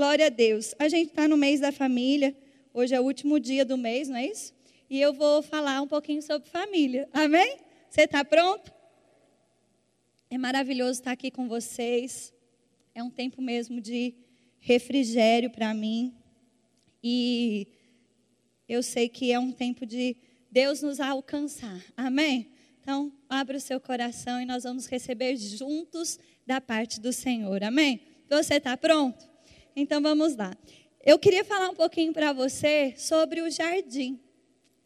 Glória a Deus. A gente está no mês da família. Hoje é o último dia do mês, não é isso? E eu vou falar um pouquinho sobre família. Amém? Você está pronto? É maravilhoso estar aqui com vocês. É um tempo mesmo de refrigério para mim. E eu sei que é um tempo de Deus nos alcançar. Amém? Então, abra o seu coração e nós vamos receber juntos da parte do Senhor. Amém? Você está pronto? Então vamos lá. Eu queria falar um pouquinho para você sobre o jardim,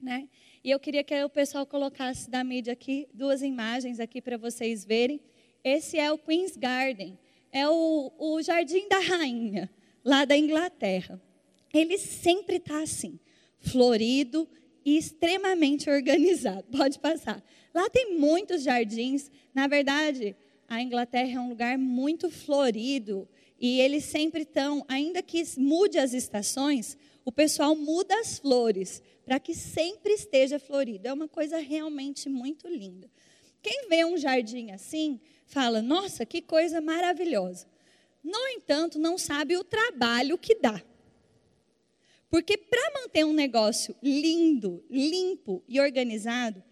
né? E eu queria que o pessoal colocasse da mídia aqui duas imagens aqui para vocês verem. Esse é o Queen's Garden, é o, o jardim da rainha lá da Inglaterra. Ele sempre está assim, florido e extremamente organizado. Pode passar. Lá tem muitos jardins. Na verdade, a Inglaterra é um lugar muito florido e eles sempre estão, ainda que mude as estações, o pessoal muda as flores para que sempre esteja florido. É uma coisa realmente muito linda. Quem vê um jardim assim, fala: "Nossa, que coisa maravilhosa". No entanto, não sabe o trabalho que dá. Porque para manter um negócio lindo, limpo e organizado,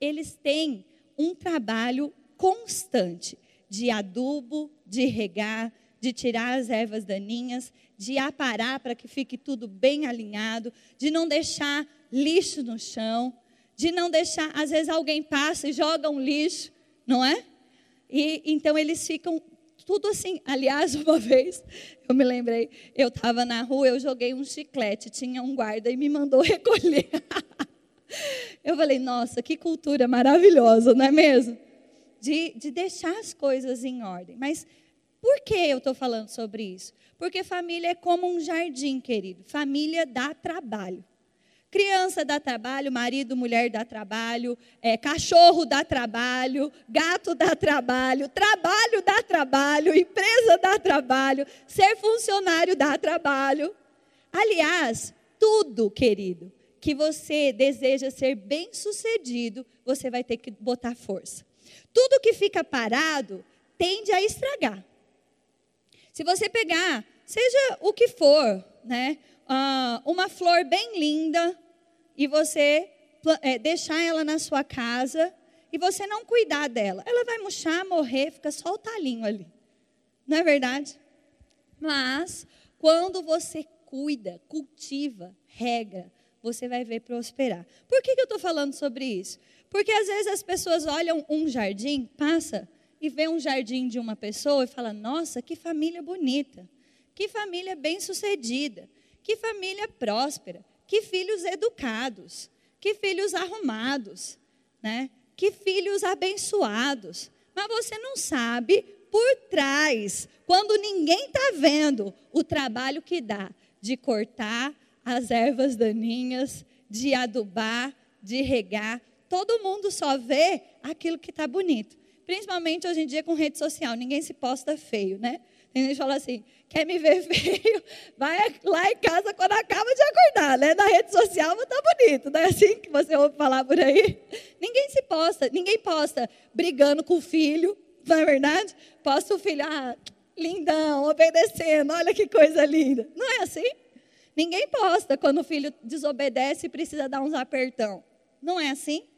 eles têm um trabalho constante de adubo, de regar, de tirar as ervas daninhas, de aparar para que fique tudo bem alinhado, de não deixar lixo no chão, de não deixar, às vezes alguém passa e joga um lixo, não é? E então eles ficam tudo assim. Aliás, uma vez, eu me lembrei, eu estava na rua, eu joguei um chiclete, tinha um guarda e me mandou recolher. eu falei, nossa, que cultura maravilhosa, não é mesmo? De, de deixar as coisas em ordem. Mas por que eu estou falando sobre isso? Porque família é como um jardim, querido. Família dá trabalho. Criança dá trabalho, marido, mulher dá trabalho, é, cachorro dá trabalho, gato dá trabalho, trabalho dá trabalho, empresa dá trabalho, ser funcionário dá trabalho. Aliás, tudo, querido, que você deseja ser bem sucedido, você vai ter que botar força. Tudo que fica parado tende a estragar. Se você pegar, seja o que for, né? Uh, uma flor bem linda, e você é, deixar ela na sua casa e você não cuidar dela, ela vai murchar, morrer, fica só o talinho ali. Não é verdade? Mas quando você cuida, cultiva, rega, você vai ver prosperar. Por que, que eu estou falando sobre isso? Porque às vezes as pessoas olham um jardim, passa e vê um jardim de uma pessoa e fala: Nossa, que família bonita, que família bem-sucedida, que família próspera. Que filhos educados, que filhos arrumados, né? Que filhos abençoados. Mas você não sabe por trás, quando ninguém está vendo o trabalho que dá de cortar as ervas daninhas, de adubar, de regar. Todo mundo só vê aquilo que está bonito. Principalmente hoje em dia com rede social, ninguém se posta feio, né? Tem gente que fala assim, quer me ver feio? Vai lá em casa quando acaba de acordar, né? Na rede social tá bonito, não é assim que você ouve falar por aí? Ninguém se posta, ninguém posta brigando com o filho, não é verdade? Posta o filho, ah, lindão, obedecendo, olha que coisa linda. Não é assim? Ninguém posta quando o filho desobedece e precisa dar uns apertão. Não é assim?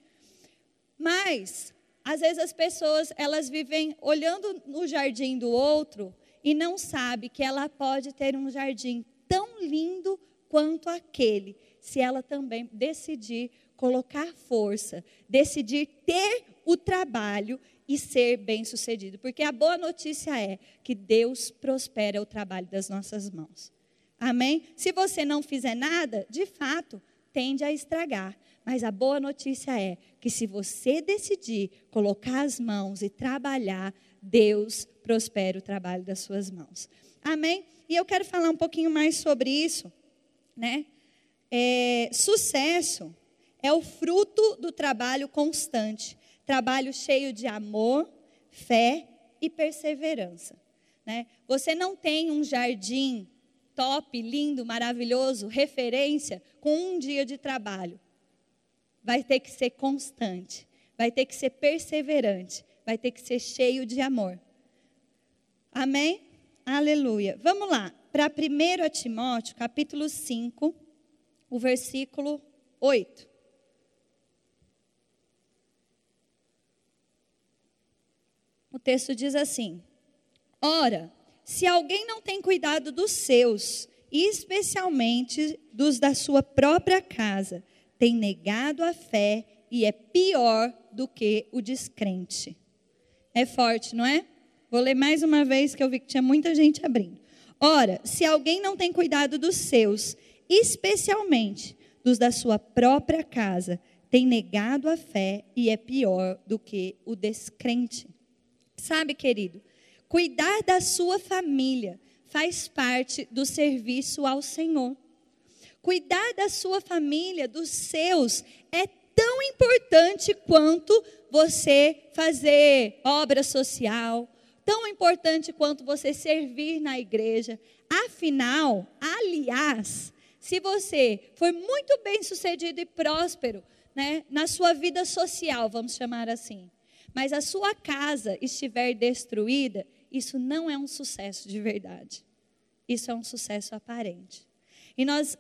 Mas, às vezes as pessoas, elas vivem olhando no jardim do outro e não sabe que ela pode ter um jardim tão lindo quanto aquele, se ela também decidir colocar força, decidir ter o trabalho e ser bem-sucedido. Porque a boa notícia é que Deus prospera o trabalho das nossas mãos. Amém? Se você não fizer nada, de fato, tende a estragar. Mas a boa notícia é que se você decidir colocar as mãos e trabalhar, Deus prospera o trabalho das suas mãos. Amém? E eu quero falar um pouquinho mais sobre isso, né? É, sucesso é o fruto do trabalho constante, trabalho cheio de amor, fé e perseverança. Né? Você não tem um jardim top, lindo, maravilhoso, referência, com um dia de trabalho. Vai ter que ser constante, vai ter que ser perseverante, vai ter que ser cheio de amor. Amém? Aleluia. Vamos lá. para 1 Timóteo, capítulo 5, o versículo 8. O texto diz assim: Ora, se alguém não tem cuidado dos seus, especialmente dos da sua própria casa, tem negado a fé e é pior do que o descrente. É forte, não é? Vou ler mais uma vez que eu vi que tinha muita gente abrindo. Ora, se alguém não tem cuidado dos seus, especialmente dos da sua própria casa, tem negado a fé e é pior do que o descrente. Sabe, querido, cuidar da sua família faz parte do serviço ao Senhor. Cuidar da sua família, dos seus, é tão importante quanto você fazer obra social, tão importante quanto você servir na igreja. Afinal, aliás, se você for muito bem sucedido e próspero né, na sua vida social, vamos chamar assim, mas a sua casa estiver destruída, isso não é um sucesso de verdade. Isso é um sucesso aparente. E nós,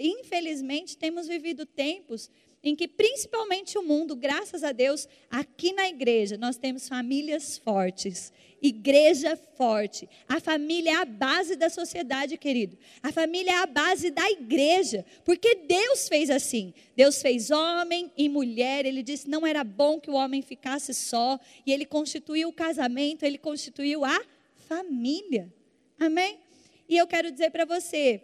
infelizmente, temos vivido tempos em que, principalmente o mundo, graças a Deus, aqui na igreja, nós temos famílias fortes, igreja forte. A família é a base da sociedade, querido. A família é a base da igreja, porque Deus fez assim. Deus fez homem e mulher. Ele disse não era bom que o homem ficasse só, e ele constituiu o casamento, ele constituiu a família. Amém? E eu quero dizer para você,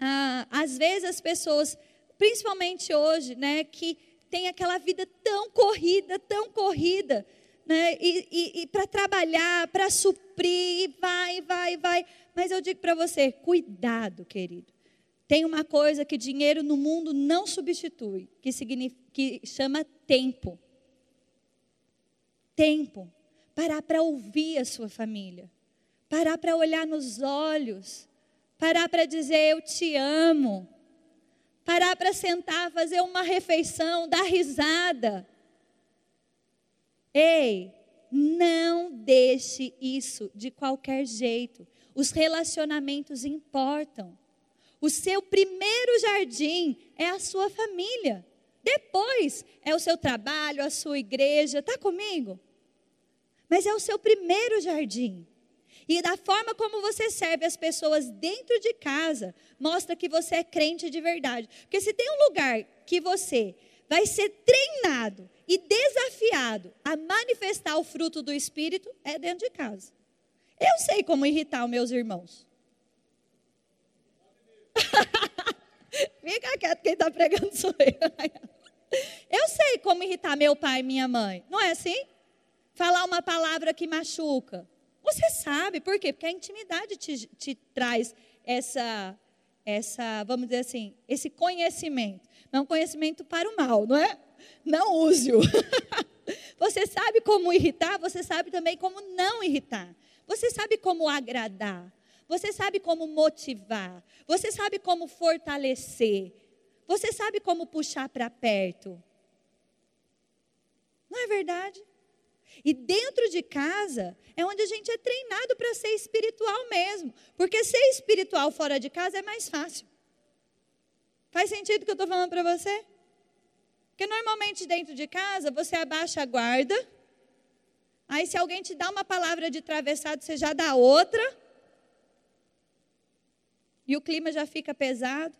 ah, às vezes as pessoas, principalmente hoje, né, que tem aquela vida tão corrida, tão corrida, né, e, e, e para trabalhar, para suprir, e vai, vai, vai. Mas eu digo para você, cuidado, querido. Tem uma coisa que dinheiro no mundo não substitui, que, significa, que chama tempo. Tempo. Parar para ouvir a sua família parar para olhar nos olhos, parar para dizer eu te amo, parar para sentar, fazer uma refeição, dar risada. Ei, não deixe isso de qualquer jeito. Os relacionamentos importam. O seu primeiro jardim é a sua família. Depois é o seu trabalho, a sua igreja. Está comigo? Mas é o seu primeiro jardim. E da forma como você serve as pessoas dentro de casa, mostra que você é crente de verdade. Porque se tem um lugar que você vai ser treinado e desafiado a manifestar o fruto do Espírito, é dentro de casa. Eu sei como irritar os meus irmãos. Fica quieto, quem está pregando sou eu. Eu sei como irritar meu pai e minha mãe. Não é assim? Falar uma palavra que machuca. Você sabe, por quê? Porque a intimidade te, te traz essa, essa, vamos dizer assim, esse conhecimento. Não é um conhecimento para o mal, não é? Não use-o. você sabe como irritar, você sabe também como não irritar. Você sabe como agradar. Você sabe como motivar. Você sabe como fortalecer. Você sabe como puxar para perto. Não é verdade? E dentro de casa é onde a gente é treinado para ser espiritual mesmo. Porque ser espiritual fora de casa é mais fácil. Faz sentido o que eu estou falando para você? Porque normalmente dentro de casa você abaixa a guarda. Aí se alguém te dá uma palavra de travessado, você já dá outra. E o clima já fica pesado.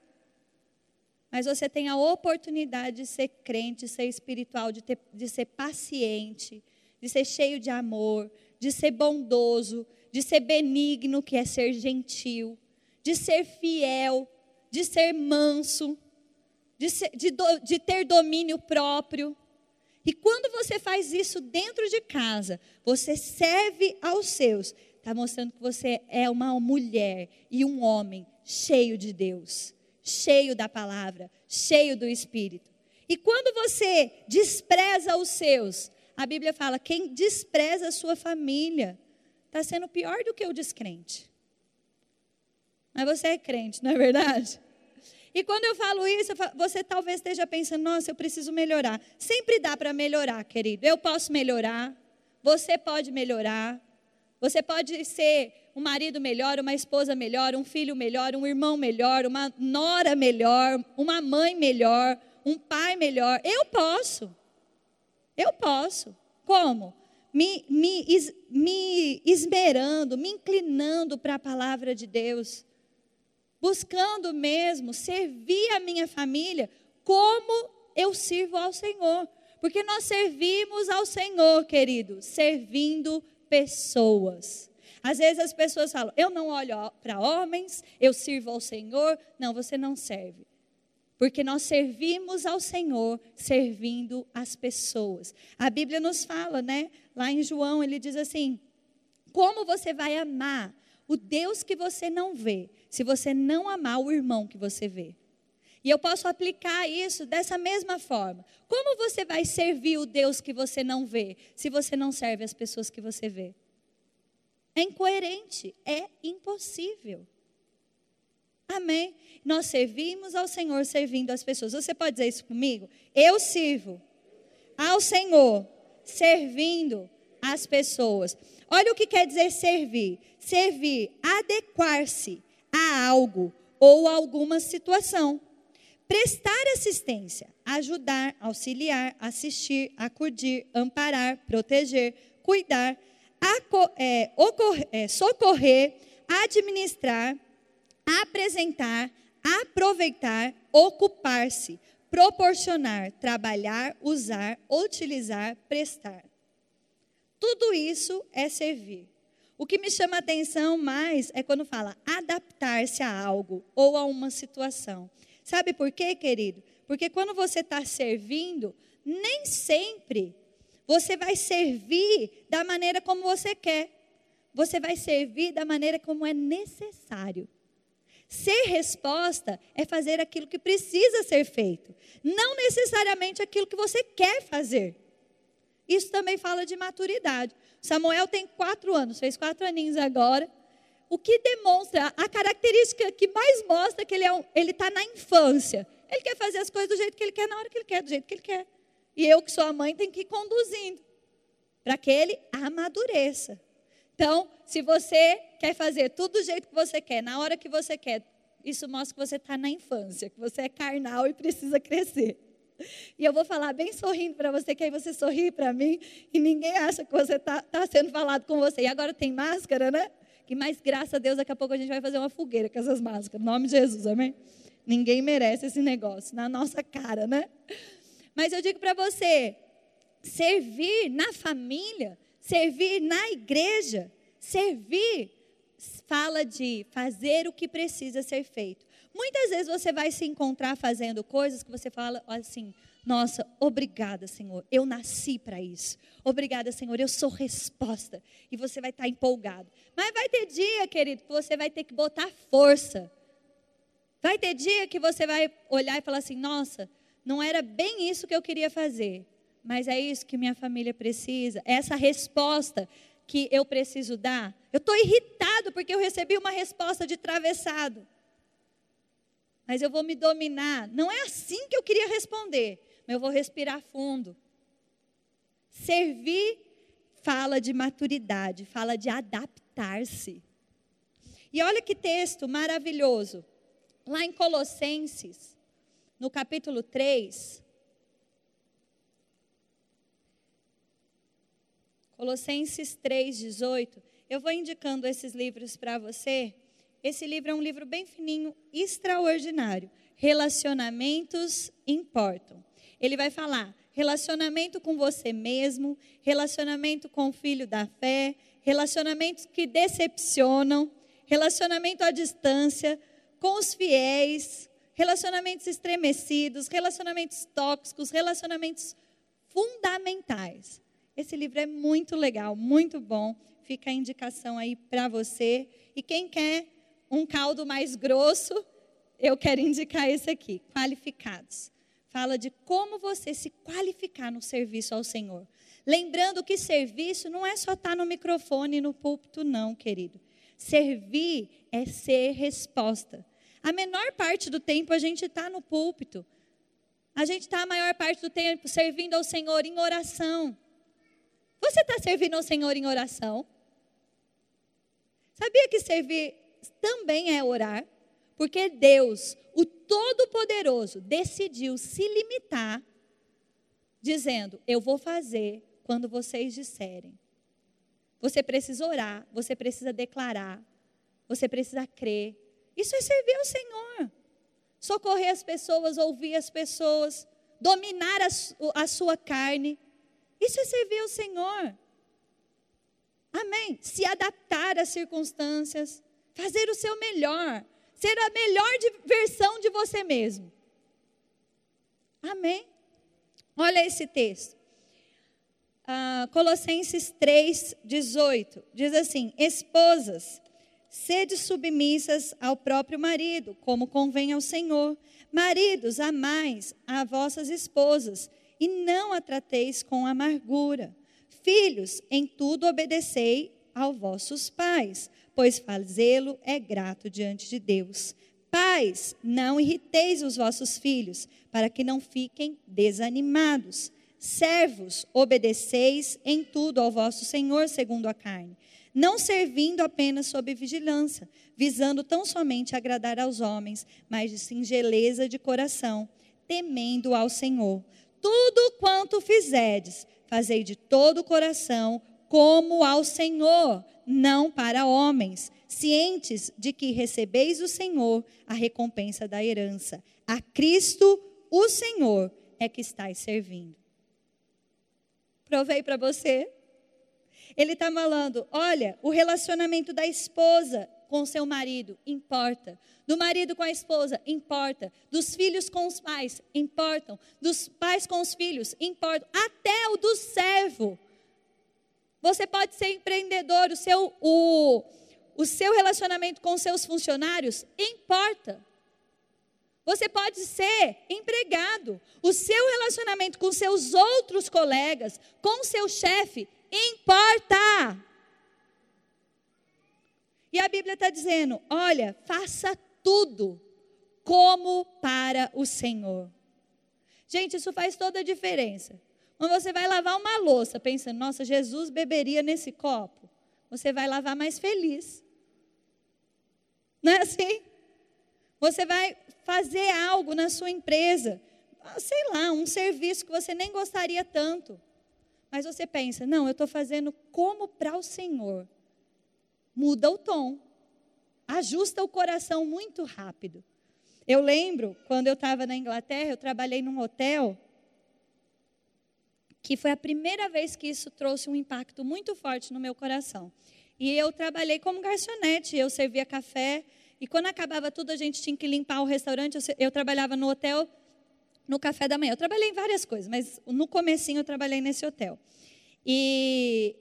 Mas você tem a oportunidade de ser crente, ser espiritual, de, ter, de ser paciente, de ser cheio de amor, de ser bondoso, de ser benigno, que é ser gentil, de ser fiel, de ser manso, de, ser, de, de ter domínio próprio. E quando você faz isso dentro de casa, você serve aos seus, está mostrando que você é uma mulher e um homem cheio de Deus, cheio da palavra, cheio do Espírito. E quando você despreza os seus, a Bíblia fala: quem despreza a sua família está sendo pior do que o descrente. Mas você é crente, não é verdade? E quando eu falo isso, você talvez esteja pensando: nossa, eu preciso melhorar. Sempre dá para melhorar, querido. Eu posso melhorar, você pode melhorar, você pode ser um marido melhor, uma esposa melhor, um filho melhor, um irmão melhor, uma nora melhor, uma mãe melhor, um pai melhor. Eu posso. Eu posso. Como? Me, me, me esmerando, me inclinando para a palavra de Deus. Buscando mesmo servir a minha família como eu sirvo ao Senhor. Porque nós servimos ao Senhor, querido, servindo pessoas. Às vezes as pessoas falam: eu não olho para homens, eu sirvo ao Senhor. Não, você não serve. Porque nós servimos ao Senhor servindo as pessoas. A Bíblia nos fala, né? Lá em João, ele diz assim: Como você vai amar o Deus que você não vê, se você não amar o irmão que você vê? E eu posso aplicar isso dessa mesma forma. Como você vai servir o Deus que você não vê, se você não serve as pessoas que você vê? É incoerente, é impossível. Amém? Nós servimos ao Senhor servindo as pessoas. Você pode dizer isso comigo? Eu sirvo ao Senhor servindo as pessoas. Olha o que quer dizer servir: servir, adequar-se a algo ou a alguma situação. Prestar assistência, ajudar, auxiliar, assistir, acudir, amparar, proteger, cuidar, é, é, socorrer, administrar, apresentar, aproveitar, ocupar-se, proporcionar, trabalhar, usar, utilizar, prestar. Tudo isso é servir. O que me chama a atenção mais é quando fala adaptar-se a algo ou a uma situação. Sabe por quê, querido? Porque quando você está servindo, nem sempre você vai servir da maneira como você quer. Você vai servir da maneira como é necessário. Ser resposta é fazer aquilo que precisa ser feito, não necessariamente aquilo que você quer fazer. Isso também fala de maturidade. Samuel tem quatro anos, fez quatro aninhos agora. O que demonstra, a característica que mais mostra que ele é um, está na infância. Ele quer fazer as coisas do jeito que ele quer, na hora que ele quer, do jeito que ele quer. E eu, que sou a mãe, tenho que ir conduzindo para que ele amadureça. Então, se você quer fazer tudo do jeito que você quer, na hora que você quer, isso mostra que você está na infância, que você é carnal e precisa crescer. E eu vou falar bem sorrindo para você, que aí você sorri para mim e ninguém acha que você está tá sendo falado com você. E agora tem máscara, né? Que mais graças a Deus, daqui a pouco a gente vai fazer uma fogueira com essas máscaras. Em nome de Jesus, amém? Ninguém merece esse negócio na nossa cara, né? Mas eu digo para você, servir na família, servir na igreja, servir fala de fazer o que precisa ser feito. Muitas vezes você vai se encontrar fazendo coisas que você fala assim: nossa, obrigada, Senhor, eu nasci para isso. Obrigada, Senhor, eu sou resposta. E você vai estar empolgado. Mas vai ter dia, querido, que você vai ter que botar força. Vai ter dia que você vai olhar e falar assim: nossa, não era bem isso que eu queria fazer, mas é isso que minha família precisa. Essa resposta que eu preciso dar. Eu estou irritado porque eu recebi uma resposta de travessado mas eu vou me dominar. Não é assim que eu queria responder, mas eu vou respirar fundo. Servir fala de maturidade, fala de adaptar-se. E olha que texto maravilhoso. Lá em Colossenses, no capítulo 3. Colossenses 3, 18. Eu vou indicando esses livros para você esse livro é um livro bem fininho, extraordinário. Relacionamentos importam. Ele vai falar relacionamento com você mesmo, relacionamento com o filho da fé, relacionamentos que decepcionam, relacionamento à distância, com os fiéis, relacionamentos estremecidos, relacionamentos tóxicos, relacionamentos fundamentais. Esse livro é muito legal, muito bom. Fica a indicação aí para você. E quem quer um caldo mais grosso, eu quero indicar esse aqui, qualificados. Fala de como você se qualificar no serviço ao Senhor. Lembrando que serviço não é só estar no microfone e no púlpito, não, querido. Servir é ser resposta. A menor parte do tempo a gente está no púlpito. A gente está a maior parte do tempo servindo ao Senhor em oração. Você está servindo ao Senhor em oração? Sabia que servir também é orar? Porque Deus, o Todo-Poderoso, decidiu se limitar, dizendo: Eu vou fazer quando vocês disserem. Você precisa orar, você precisa declarar, você precisa crer. Isso é servir ao Senhor. Socorrer as pessoas, ouvir as pessoas, dominar a, a sua carne. Isso é servir ao Senhor. Amém. Se adaptar às circunstâncias, fazer o seu melhor, ser a melhor versão de você mesmo. Amém. Olha esse texto. Ah, Colossenses 3, 18. Diz assim: Esposas, sede submissas ao próprio marido, como convém ao Senhor. Maridos, amais a vossas esposas, e não a trateis com amargura Filhos, em tudo obedecei aos vossos pais, pois fazê-lo é grato diante de Deus. Pais, não irriteis os vossos filhos, para que não fiquem desanimados. Servos, obedeceis em tudo ao vosso Senhor segundo a carne, não servindo apenas sob vigilância, visando tão somente agradar aos homens, mas de singeleza de coração, temendo ao Senhor. Tudo quanto fizerdes, fazei de todo o coração, como ao Senhor, não para homens, cientes de que recebeis do Senhor a recompensa da herança. A Cristo, o Senhor, é que estáis servindo. Provei para você. Ele está falando: olha, o relacionamento da esposa com seu marido importa. Do marido com a esposa, importa. Dos filhos com os pais, importam. Dos pais com os filhos, importam. Até o do servo. Você pode ser empreendedor, o seu, o, o seu relacionamento com seus funcionários importa. Você pode ser empregado. O seu relacionamento com seus outros colegas, com seu chefe, importa. E a Bíblia está dizendo: olha, faça tudo como para o Senhor. Gente, isso faz toda a diferença. Quando você vai lavar uma louça, pensando, nossa, Jesus beberia nesse copo, você vai lavar mais feliz. Não é assim? Você vai fazer algo na sua empresa, ah, sei lá, um serviço que você nem gostaria tanto. Mas você pensa, não, eu estou fazendo como para o Senhor muda o tom, ajusta o coração muito rápido. Eu lembro, quando eu estava na Inglaterra, eu trabalhei num hotel, que foi a primeira vez que isso trouxe um impacto muito forte no meu coração. E eu trabalhei como garçonete, eu servia café, e quando acabava tudo, a gente tinha que limpar o restaurante. Eu, eu trabalhava no hotel, no café da manhã. Eu trabalhei em várias coisas, mas no comecinho eu trabalhei nesse hotel. E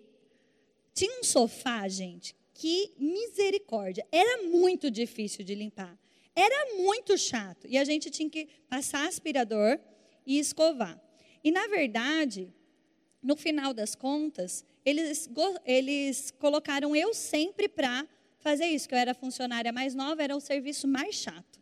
tinha um sofá, gente, que misericórdia. Era muito difícil de limpar. Era muito chato. E a gente tinha que passar aspirador e escovar. E, na verdade, no final das contas, eles, eles colocaram eu sempre para fazer isso, que eu era funcionária mais nova, era o serviço mais chato.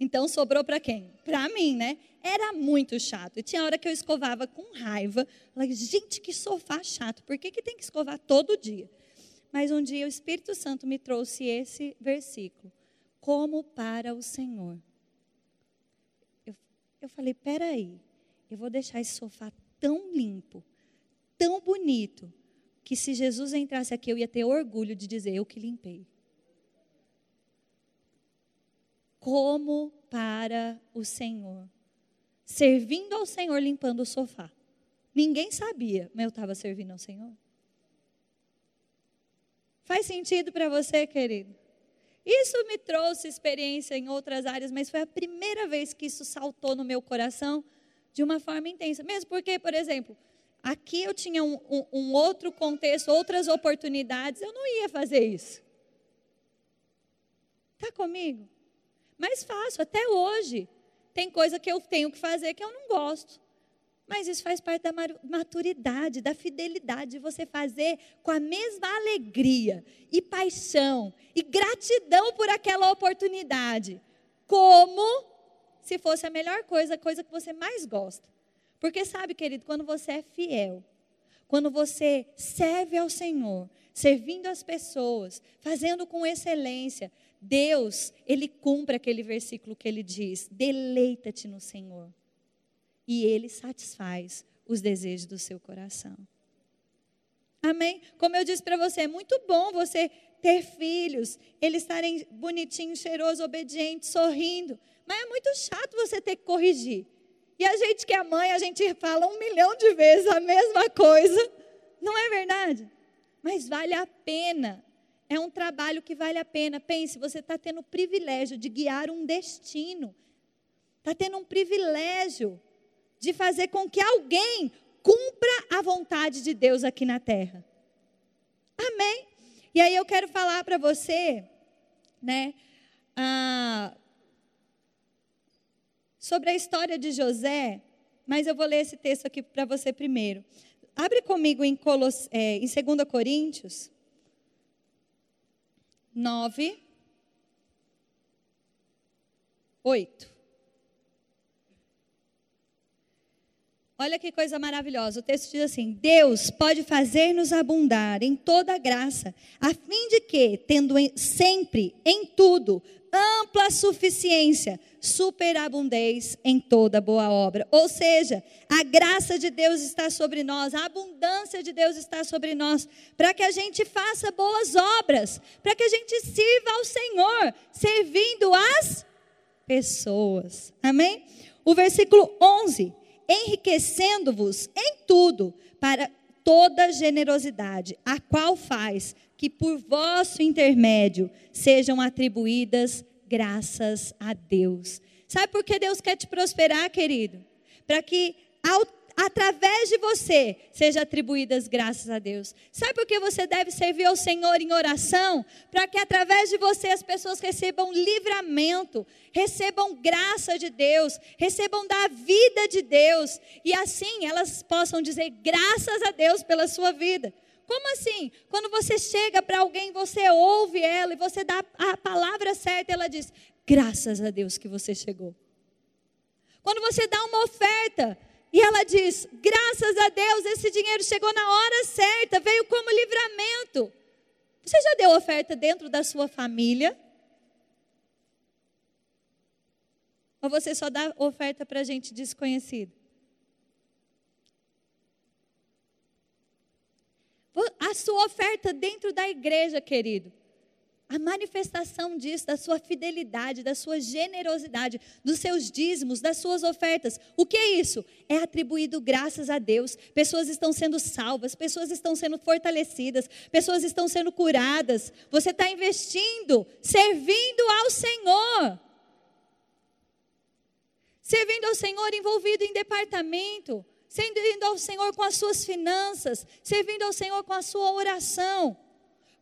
Então sobrou para quem? Para mim, né? Era muito chato. E tinha hora que eu escovava com raiva. Falei, gente, que sofá chato. Por que, que tem que escovar todo dia? Mas um dia o Espírito Santo me trouxe esse versículo, como para o Senhor. Eu, eu falei, peraí, eu vou deixar esse sofá tão limpo, tão bonito, que se Jesus entrasse aqui eu ia ter orgulho de dizer, eu que limpei. Como para o Senhor. Servindo ao Senhor, limpando o sofá. Ninguém sabia, mas eu estava servindo ao Senhor. Faz sentido para você, querido? Isso me trouxe experiência em outras áreas, mas foi a primeira vez que isso saltou no meu coração de uma forma intensa. Mesmo porque, por exemplo, aqui eu tinha um, um, um outro contexto, outras oportunidades, eu não ia fazer isso. Está comigo? Mas faço, até hoje. Tem coisa que eu tenho que fazer que eu não gosto. Mas isso faz parte da maturidade, da fidelidade, de você fazer com a mesma alegria e paixão e gratidão por aquela oportunidade, como se fosse a melhor coisa, a coisa que você mais gosta. Porque sabe, querido, quando você é fiel, quando você serve ao Senhor, servindo as pessoas, fazendo com excelência, Deus, ele cumpre aquele versículo que ele diz: deleita-te no Senhor. E ele satisfaz os desejos do seu coração. Amém? Como eu disse para você, é muito bom você ter filhos, eles estarem bonitinhos, cheirosos, obedientes, sorrindo. Mas é muito chato você ter que corrigir. E a gente que é mãe, a gente fala um milhão de vezes a mesma coisa. Não é verdade? Mas vale a pena. É um trabalho que vale a pena. Pense, você está tendo o privilégio de guiar um destino. Está tendo um privilégio de fazer com que alguém cumpra a vontade de Deus aqui na terra. Amém? E aí eu quero falar para você, né, sobre a história de José, mas eu vou ler esse texto aqui para você primeiro. Abre comigo em, Colos, é, em 2 Coríntios 9, 8. Olha que coisa maravilhosa. O texto diz assim: Deus pode fazer-nos abundar em toda graça, a fim de que, tendo sempre, em tudo, ampla suficiência, superabundez em toda boa obra. Ou seja, a graça de Deus está sobre nós, a abundância de Deus está sobre nós, para que a gente faça boas obras, para que a gente sirva ao Senhor, servindo as pessoas. Amém? O versículo 11 enriquecendo-vos em tudo para toda generosidade, a qual faz que por vosso intermédio sejam atribuídas graças a Deus. Sabe por que Deus quer te prosperar, querido? Para que ao através de você seja atribuídas graças a Deus. Sabe por que você deve servir ao Senhor em oração? Para que através de você as pessoas recebam livramento, recebam graça de Deus, recebam da vida de Deus e assim elas possam dizer graças a Deus pela sua vida. Como assim? Quando você chega para alguém, você ouve ela e você dá a palavra certa, ela diz: graças a Deus que você chegou. Quando você dá uma oferta, e ela diz: graças a Deus, esse dinheiro chegou na hora certa, veio como livramento. Você já deu oferta dentro da sua família? Ou você só dá oferta para gente desconhecida? A sua oferta dentro da igreja, querido a manifestação disso, da sua fidelidade, da sua generosidade, dos seus dízimos, das suas ofertas. O que é isso? É atribuído graças a Deus. Pessoas estão sendo salvas, pessoas estão sendo fortalecidas, pessoas estão sendo curadas. Você está investindo, servindo ao Senhor. Servindo ao Senhor envolvido em departamento, servindo ao Senhor com as suas finanças, servindo ao Senhor com a sua oração.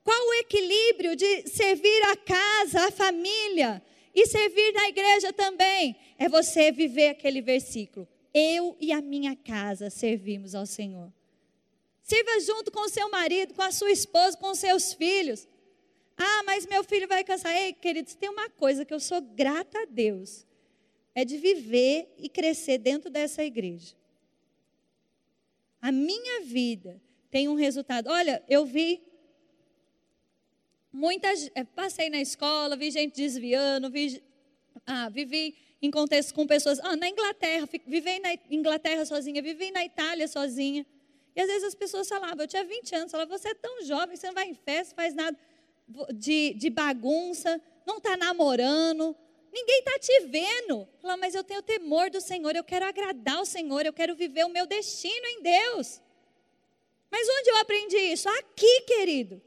Qual o equilíbrio de servir a casa, a família e servir na igreja também? É você viver aquele versículo. Eu e a minha casa servimos ao Senhor. Sirva junto com o seu marido, com a sua esposa, com os seus filhos. Ah, mas meu filho vai cansar. Ei, queridos, tem uma coisa que eu sou grata a Deus: é de viver e crescer dentro dessa igreja. A minha vida tem um resultado. Olha, eu vi muitas, é, passei na escola, vi gente desviando, vi, ah, vivi em contextos com pessoas, ah, na Inglaterra, vivi na Inglaterra sozinha, vivi na Itália sozinha. E às vezes as pessoas falavam, eu tinha 20 anos, falavam, você é tão jovem, você não vai em festa, faz nada de, de bagunça, não está namorando, ninguém está te vendo. Fala, mas eu tenho temor do Senhor, eu quero agradar o Senhor, eu quero viver o meu destino em Deus. Mas onde eu aprendi isso? Aqui, querido.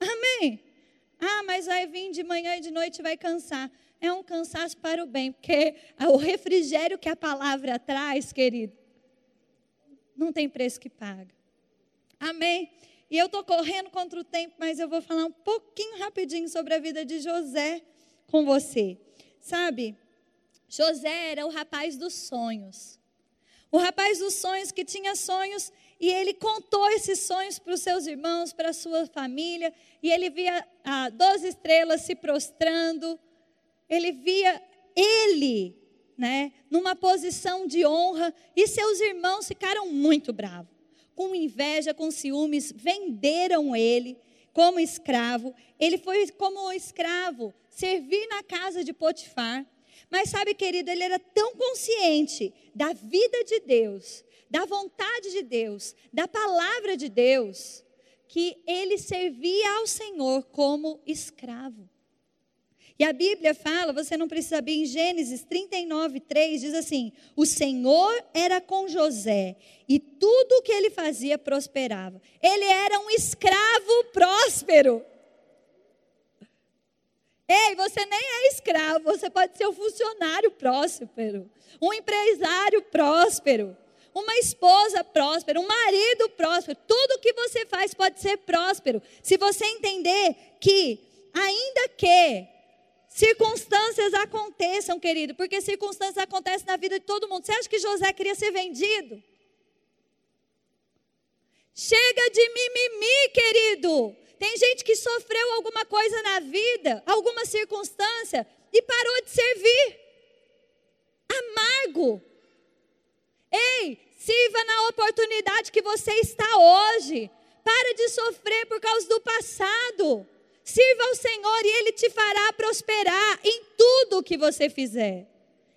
Amém? Ah, mas vai vir de manhã e de noite vai cansar. É um cansaço para o bem, porque o refrigério que a palavra traz, querido, não tem preço que paga. Amém? E eu estou correndo contra o tempo, mas eu vou falar um pouquinho rapidinho sobre a vida de José com você. Sabe, José era o rapaz dos sonhos. O rapaz dos sonhos que tinha sonhos e ele contou esses sonhos para os seus irmãos, para a sua família, e ele via ah, 12 estrelas se prostrando, ele via ele, né, numa posição de honra, e seus irmãos ficaram muito bravos. com inveja, com ciúmes, venderam ele como escravo. Ele foi como escravo, servir na casa de Potifar. Mas sabe, querido, ele era tão consciente da vida de Deus, da vontade de Deus, da palavra de Deus, que ele servia ao Senhor como escravo. E a Bíblia fala, você não precisa saber, em Gênesis 39, 3, diz assim: O Senhor era com José, e tudo o que ele fazia prosperava. Ele era um escravo próspero. Ei, você nem é escravo, você pode ser um funcionário próspero, um empresário próspero, uma esposa próspera, um marido próspero. Tudo que você faz pode ser próspero, se você entender que, ainda que circunstâncias aconteçam, querido, porque circunstâncias acontecem na vida de todo mundo. Você acha que José queria ser vendido? Chega de mimimi, querido. Tem gente que sofreu alguma coisa na vida, alguma circunstância, e parou de servir. Amargo. Ei, sirva na oportunidade que você está hoje. Para de sofrer por causa do passado. Sirva ao Senhor e Ele te fará prosperar em tudo o que você fizer.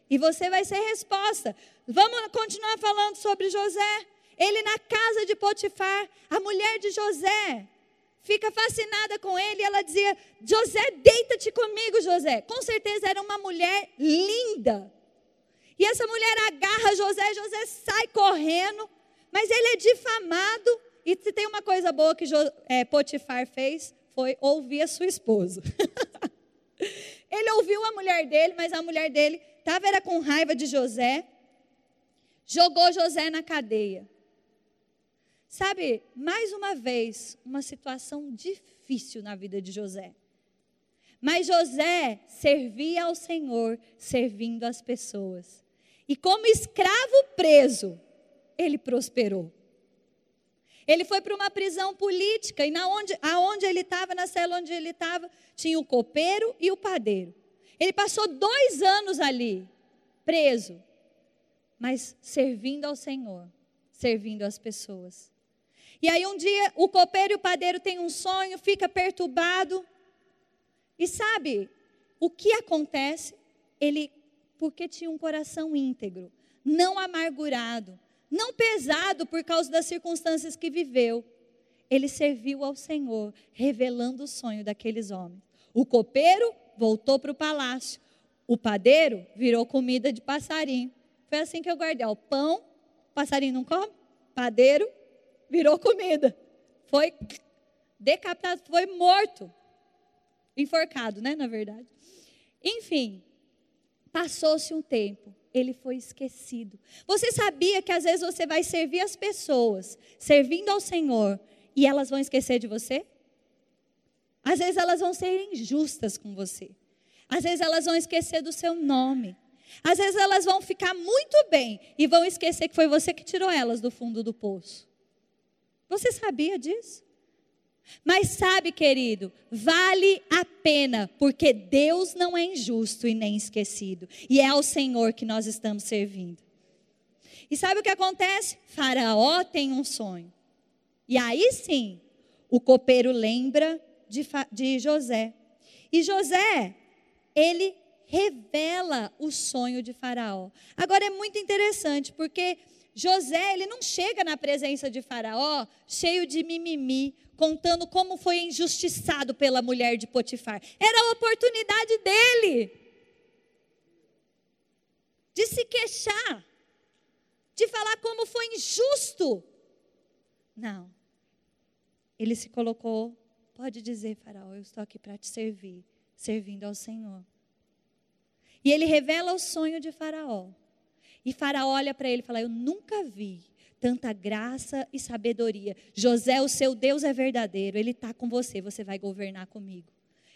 E você vai ser resposta. Vamos continuar falando sobre José. Ele na casa de Potifar, a mulher de José fica fascinada com ele. Ela dizia: José, deita-te comigo, José. Com certeza era uma mulher linda. E essa mulher agarra José, José sai correndo, mas ele é difamado. E se tem uma coisa boa que é, Potifar fez, foi ouvir a sua esposa. ele ouviu a mulher dele, mas a mulher dele estava era com raiva de José, jogou José na cadeia. Sabe, mais uma vez, uma situação difícil na vida de José. Mas José servia ao Senhor, servindo as pessoas. E como escravo preso, ele prosperou. Ele foi para uma prisão política e na onde, aonde ele estava, na cela onde ele estava, tinha o copeiro e o padeiro. Ele passou dois anos ali, preso, mas servindo ao Senhor, servindo as pessoas. E aí um dia o copeiro e o padeiro têm um sonho, fica perturbado. E sabe o que acontece? Ele, porque tinha um coração íntegro, não amargurado, não pesado por causa das circunstâncias que viveu. Ele serviu ao Senhor, revelando o sonho daqueles homens. O copeiro voltou para o palácio. O padeiro virou comida de passarinho. Foi assim que eu guardei. O pão, passarinho não come? Padeiro virou comida. Foi decapitado, foi morto. Enforcado, né, na verdade. Enfim, passou-se um tempo ele foi esquecido. Você sabia que às vezes você vai servir as pessoas, servindo ao Senhor, e elas vão esquecer de você? Às vezes elas vão ser injustas com você. Às vezes elas vão esquecer do seu nome. Às vezes elas vão ficar muito bem e vão esquecer que foi você que tirou elas do fundo do poço. Você sabia disso? Mas sabe, querido, vale a pena, porque Deus não é injusto e nem esquecido, e é ao Senhor que nós estamos servindo. E sabe o que acontece? Faraó tem um sonho. E aí sim, o copeiro lembra de, de José. E José, ele revela o sonho de Faraó. Agora é muito interessante, porque José, ele não chega na presença de Faraó cheio de mimimi, contando como foi injustiçado pela mulher de Potifar. Era a oportunidade dele de se queixar, de falar como foi injusto. Não. Ele se colocou, pode dizer, Faraó, eu estou aqui para te servir, servindo ao Senhor. E ele revela o sonho de Faraó. E Faraó olha para ele e fala: Eu nunca vi tanta graça e sabedoria. José, o seu Deus é verdadeiro, ele está com você, você vai governar comigo.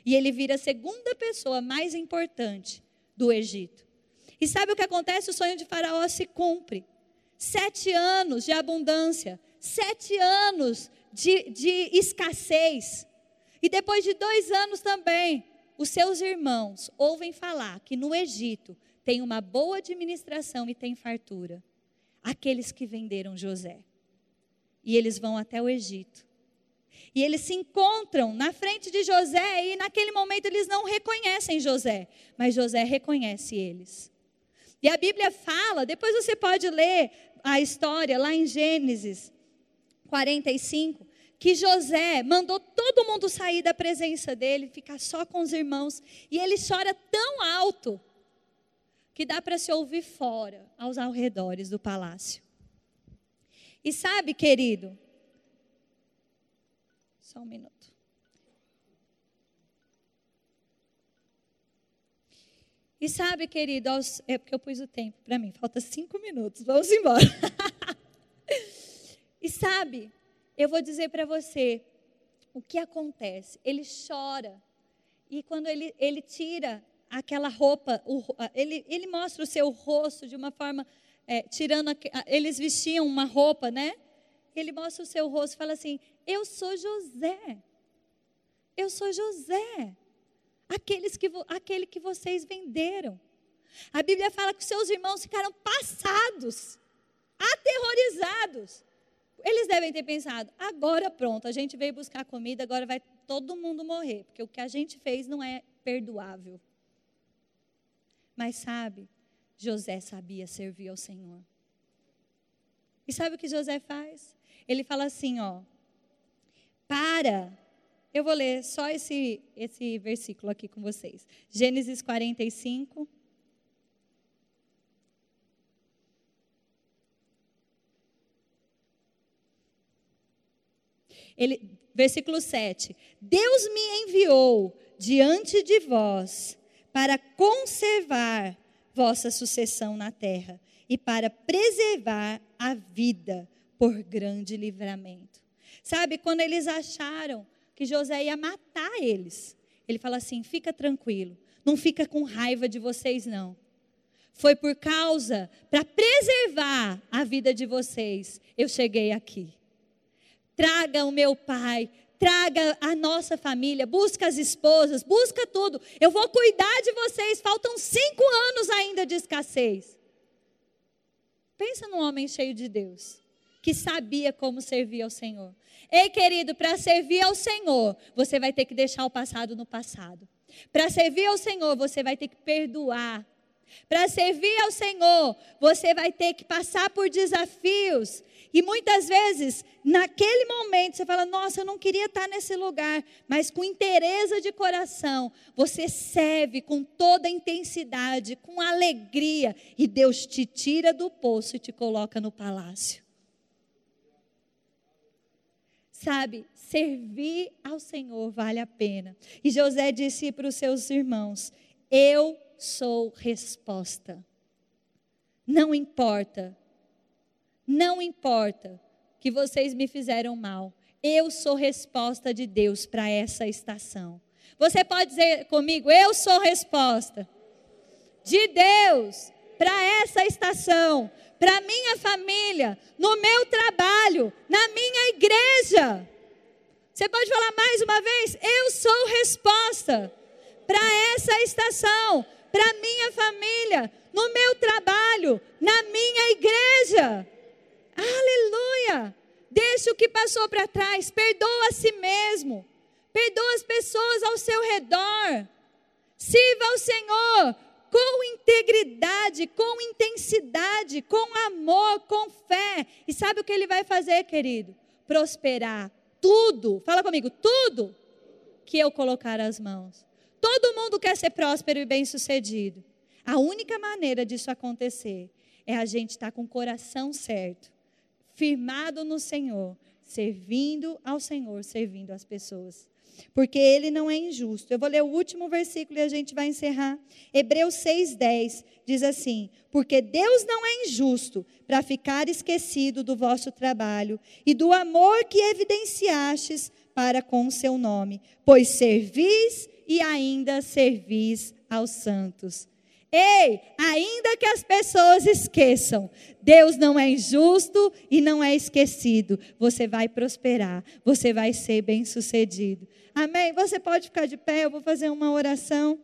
E ele vira a segunda pessoa mais importante do Egito. E sabe o que acontece? O sonho de Faraó se cumpre. Sete anos de abundância, sete anos de, de escassez. E depois de dois anos também, os seus irmãos ouvem falar que no Egito tem uma boa administração e tem fartura aqueles que venderam José. e eles vão até o Egito. E eles se encontram na frente de José e naquele momento eles não reconhecem José, mas José reconhece eles. E a Bíblia fala, depois você pode ler a história lá em Gênesis 45, que José mandou todo mundo sair da presença dele, ficar só com os irmãos, e ele chora tão alto que dá para se ouvir fora, aos arredores do palácio. E sabe, querido, só um minuto. E sabe, querido, aos, é porque eu pus o tempo para mim, falta cinco minutos, vamos embora. e sabe, eu vou dizer para você o que acontece. Ele chora, e quando ele, ele tira aquela roupa, o, ele, ele mostra o seu rosto de uma forma, é, tirando, eles vestiam uma roupa, né? Ele mostra o seu rosto e fala assim: Eu sou José. Eu sou José aqueles que, aquele que vocês venderam. A Bíblia fala que seus irmãos ficaram passados, aterrorizados. Eles devem ter pensado: agora pronto, a gente veio buscar comida, agora vai todo mundo morrer, porque o que a gente fez não é perdoável. Mas sabe, José sabia servir ao Senhor. E sabe o que José faz? Ele fala assim, ó: Para eu vou ler só esse, esse versículo aqui com vocês. Gênesis 45. Ele, versículo 7. Deus me enviou diante de vós para conservar vossa sucessão na terra e para preservar a vida por grande livramento. Sabe, quando eles acharam que José ia matar eles. Ele fala assim: fica tranquilo, não fica com raiva de vocês, não. Foi por causa, para preservar a vida de vocês, eu cheguei aqui. Traga o meu pai, traga a nossa família, busca as esposas, busca tudo. Eu vou cuidar de vocês. Faltam cinco anos ainda de escassez. Pensa num homem cheio de Deus, que sabia como servir ao Senhor. Ei, querido, para servir ao Senhor, você vai ter que deixar o passado no passado. Para servir ao Senhor, você vai ter que perdoar. Para servir ao Senhor, você vai ter que passar por desafios. E muitas vezes, naquele momento, você fala: Nossa, eu não queria estar nesse lugar. Mas com interesse de coração, você serve com toda a intensidade, com alegria. E Deus te tira do poço e te coloca no palácio. Sabe, servir ao Senhor vale a pena. E José disse para os seus irmãos: Eu sou resposta. Não importa, não importa que vocês me fizeram mal, eu sou resposta de Deus para essa estação. Você pode dizer comigo: Eu sou resposta de Deus para essa estação para minha família, no meu trabalho, na minha igreja. Você pode falar mais uma vez? Eu sou resposta para essa estação, para minha família, no meu trabalho, na minha igreja. Aleluia! Deixa o que passou para trás, perdoa a si mesmo, perdoa as pessoas ao seu redor. Sirva ao Senhor com integridade, com intensidade, com amor, com fé. E sabe o que ele vai fazer, querido? Prosperar tudo. Fala comigo, tudo que eu colocar as mãos. Todo mundo quer ser próspero e bem-sucedido. A única maneira disso acontecer é a gente estar com o coração certo, firmado no Senhor, servindo ao Senhor, servindo as pessoas porque ele não é injusto. Eu vou ler o último versículo e a gente vai encerrar. Hebreus 6,10 diz assim: Porque Deus não é injusto para ficar esquecido do vosso trabalho e do amor que evidenciastes para com o seu nome, pois servis e ainda servis aos santos. Ei, ainda que as pessoas esqueçam, Deus não é injusto e não é esquecido. Você vai prosperar, você vai ser bem-sucedido. Amém? Você pode ficar de pé, eu vou fazer uma oração.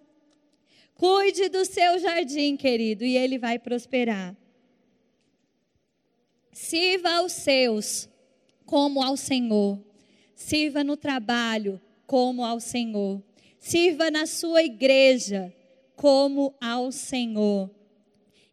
Cuide do seu jardim, querido, e ele vai prosperar. Sirva aos seus como ao Senhor. Sirva no trabalho como ao Senhor. Sirva na sua igreja como ao Senhor.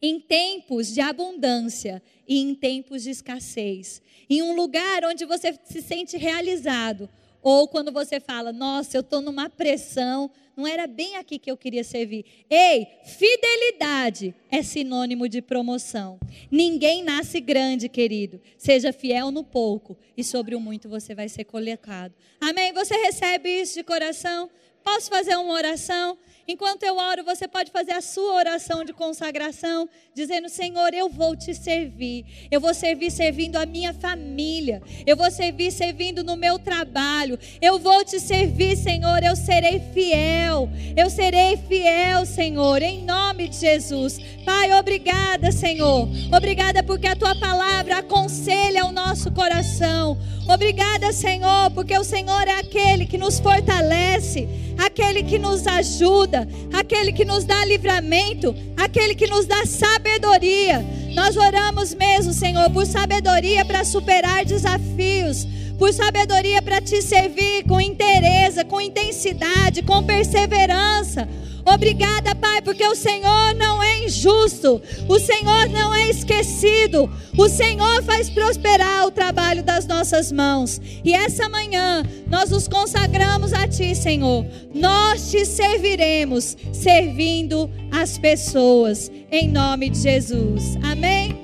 Em tempos de abundância e em tempos de escassez. Em um lugar onde você se sente realizado. Ou quando você fala, nossa, eu estou numa pressão, não era bem aqui que eu queria servir. Ei, fidelidade é sinônimo de promoção. Ninguém nasce grande, querido. Seja fiel no pouco e sobre o muito você vai ser colocado. Amém? Você recebe isso de coração? Posso fazer uma oração? Enquanto eu oro, você pode fazer a sua oração de consagração, dizendo: Senhor, eu vou te servir. Eu vou servir servindo a minha família. Eu vou servir servindo no meu trabalho. Eu vou te servir, Senhor. Eu serei fiel. Eu serei fiel, Senhor, em nome de Jesus. Pai, obrigada, Senhor. Obrigada porque a tua palavra aconselha o nosso coração. Obrigada, Senhor, porque o Senhor é aquele que nos fortalece, aquele que nos ajuda, aquele que nos dá livramento, aquele que nos dá sabedoria. Nós oramos mesmo, Senhor, por sabedoria para superar desafios, por sabedoria para te servir com interesse, com intensidade, com perseverança. Obrigada, Pai, porque o Senhor não é injusto, o Senhor não é esquecido, o Senhor faz prosperar o trabalho das nossas mãos. E essa manhã nós nos consagramos a Ti, Senhor. Nós te serviremos, servindo as pessoas, em nome de Jesus. Amém.